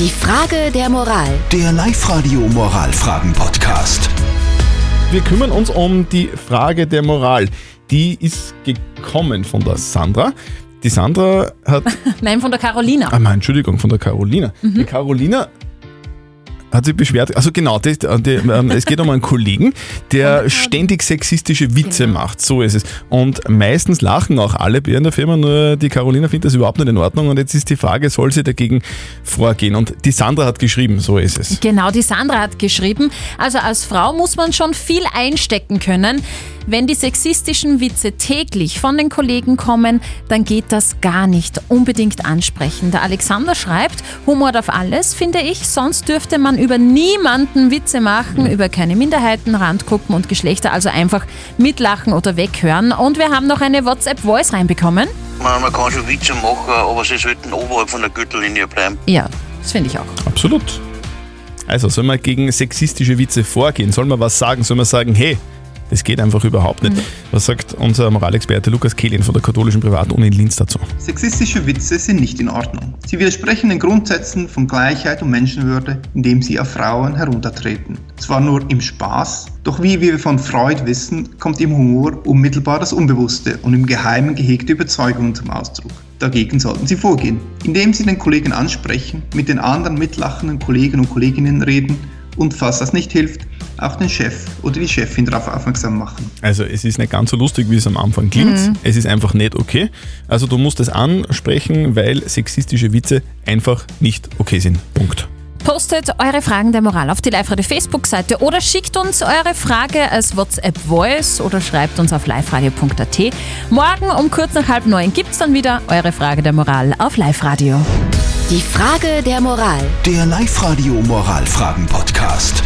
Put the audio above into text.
Die Frage der Moral. Der Live-Radio Moralfragen-Podcast. Wir kümmern uns um die Frage der Moral. Die ist gekommen von der Sandra. Die Sandra hat. Nein, von der Carolina. Ah, nein, Entschuldigung, von der Carolina. Die Carolina hat sich beschwert. Also genau, das, die, ähm, es geht um einen Kollegen, der ständig sexistische Witze macht. So ist es. Und meistens lachen auch alle bei in der Firma, nur die Carolina findet das überhaupt nicht in Ordnung. Und jetzt ist die Frage, soll sie dagegen vorgehen? Und die Sandra hat geschrieben, so ist es. Genau, die Sandra hat geschrieben, also als Frau muss man schon viel einstecken können. Wenn die sexistischen Witze täglich von den Kollegen kommen, dann geht das gar nicht. Unbedingt ansprechen. Der Alexander schreibt, Humor darf alles, finde ich, sonst dürfte man über niemanden Witze machen, über keine Minderheiten, Randgruppen und Geschlechter, also einfach mitlachen oder weghören. Und wir haben noch eine WhatsApp-Voice reinbekommen. Man, man kann schon Witze machen, aber sie sollten oberhalb von der Gürtellinie bleiben. Ja, das finde ich auch. Absolut. Also, soll man gegen sexistische Witze vorgehen? Soll man was sagen? Soll man sagen, hey, das geht einfach überhaupt nicht? Was sagt unser Moralexperte Lukas Kehlin von der katholischen Privatuni in Linz dazu? Sexistische Witze sind nicht in Ordnung. Sie widersprechen den Grundsätzen von Gleichheit und Menschenwürde, indem sie auf Frauen heruntertreten. Zwar nur im Spaß, doch wie wir von Freud wissen, kommt im Humor unmittelbar das Unbewusste und im Geheimen gehegte Überzeugungen zum Ausdruck. Dagegen sollten Sie vorgehen, indem Sie den Kollegen ansprechen, mit den anderen mitlachenden Kollegen und Kolleginnen reden und, falls das nicht hilft, auch den Chef oder die Chefin darauf aufmerksam machen. Also es ist nicht ganz so lustig, wie es am Anfang klingt. Es ist einfach nicht okay. Also du musst es ansprechen, weil sexistische Witze einfach nicht okay sind. Punkt. Postet eure Fragen der Moral auf die Live-Radio Facebook-Seite oder schickt uns eure Frage als WhatsApp-Voice oder schreibt uns auf liveradio.at. Morgen um kurz nach halb neun gibt's dann wieder eure Frage der Moral auf Live-Radio. Die Frage der Moral. Der Live-Radio Moralfragen-Podcast.